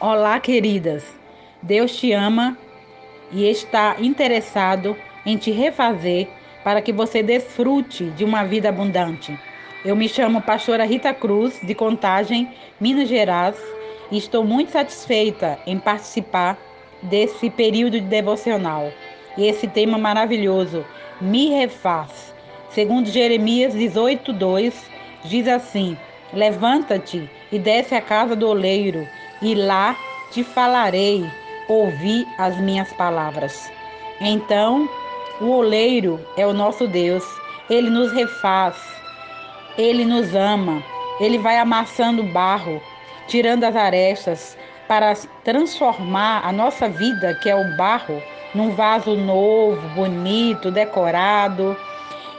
Olá, queridas. Deus te ama e está interessado em te refazer para que você desfrute de uma vida abundante. Eu me chamo Pastora Rita Cruz, de Contagem, Minas Gerais, e estou muito satisfeita em participar desse período de devocional. E esse tema maravilhoso, me refaz. Segundo Jeremias 18:2, diz assim: Levanta-te e desce à casa do oleiro e lá te falarei, ouvi as minhas palavras. Então, o oleiro é o nosso Deus, ele nos refaz, ele nos ama, ele vai amassando barro, tirando as arestas, para transformar a nossa vida, que é o barro, num vaso novo, bonito, decorado.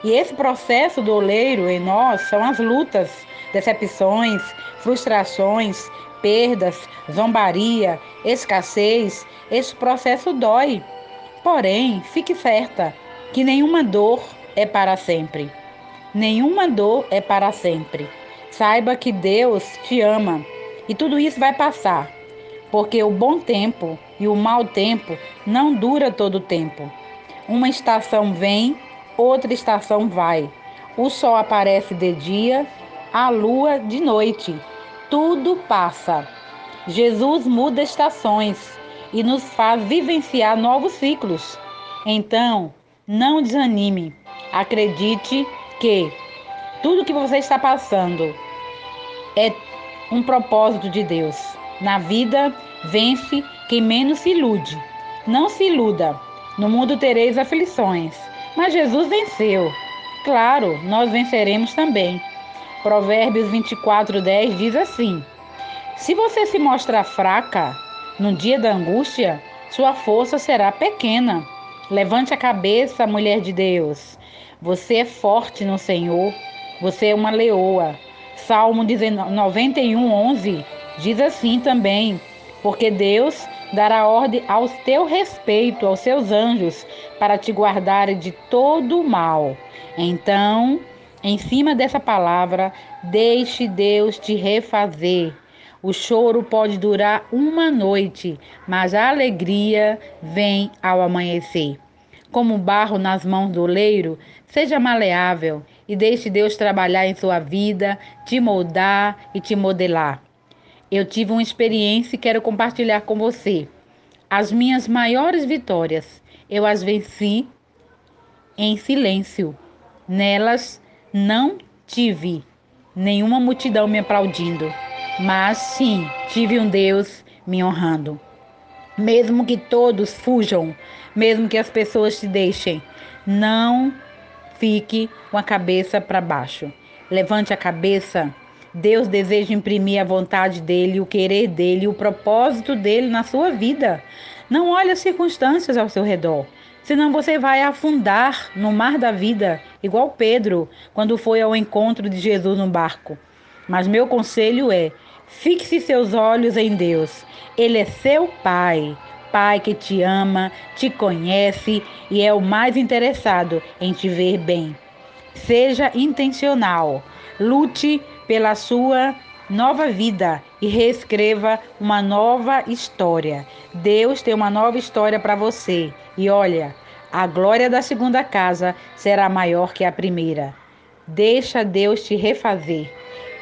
E esse processo do oleiro em nós são as lutas, decepções, frustrações, perdas, zombaria, escassez, esse processo dói. Porém, fique certa que nenhuma dor é para sempre. Nenhuma dor é para sempre. Saiba que Deus te ama e tudo isso vai passar, porque o bom tempo e o mau tempo não dura todo o tempo. Uma estação vem, outra estação vai. O sol aparece de dia, a lua de noite tudo passa. Jesus muda estações e nos faz vivenciar novos ciclos. Então, não desanime. Acredite que tudo que você está passando é um propósito de Deus. Na vida, vence quem menos se ilude. Não se iluda. No mundo tereis aflições, mas Jesus venceu. Claro, nós venceremos também. Provérbios 24, 10 diz assim: Se você se mostrar fraca no dia da angústia, sua força será pequena. Levante a cabeça, mulher de Deus. Você é forte no Senhor. Você é uma leoa. Salmo 91, 11 diz assim também: Porque Deus dará ordem ao teu respeito, aos seus anjos, para te guardar de todo mal. Então, em cima dessa palavra, deixe Deus te refazer. O choro pode durar uma noite, mas a alegria vem ao amanhecer. Como barro nas mãos do oleiro, seja maleável e deixe Deus trabalhar em sua vida, te moldar e te modelar. Eu tive uma experiência e quero compartilhar com você. As minhas maiores vitórias, eu as venci em silêncio. Nelas, não tive nenhuma multidão me aplaudindo, mas sim tive um Deus me honrando. Mesmo que todos fujam, mesmo que as pessoas te deixem, não fique com a cabeça para baixo. Levante a cabeça. Deus deseja imprimir a vontade dele, o querer dele, o propósito dele na sua vida. Não olhe as circunstâncias ao seu redor senão você vai afundar no mar da vida, igual Pedro, quando foi ao encontro de Jesus no barco. Mas meu conselho é: fixe seus olhos em Deus. Ele é seu Pai, Pai que te ama, te conhece e é o mais interessado em te ver bem. Seja intencional, lute pela sua nova vida e reescreva uma nova história. Deus tem uma nova história para você. E olha, a glória da segunda casa será maior que a primeira. Deixa Deus te refazer.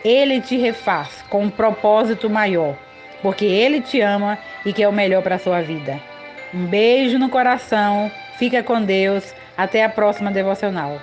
Ele te refaz com um propósito maior, porque ele te ama e quer o melhor para a sua vida. Um beijo no coração. Fica com Deus. Até a próxima devocional.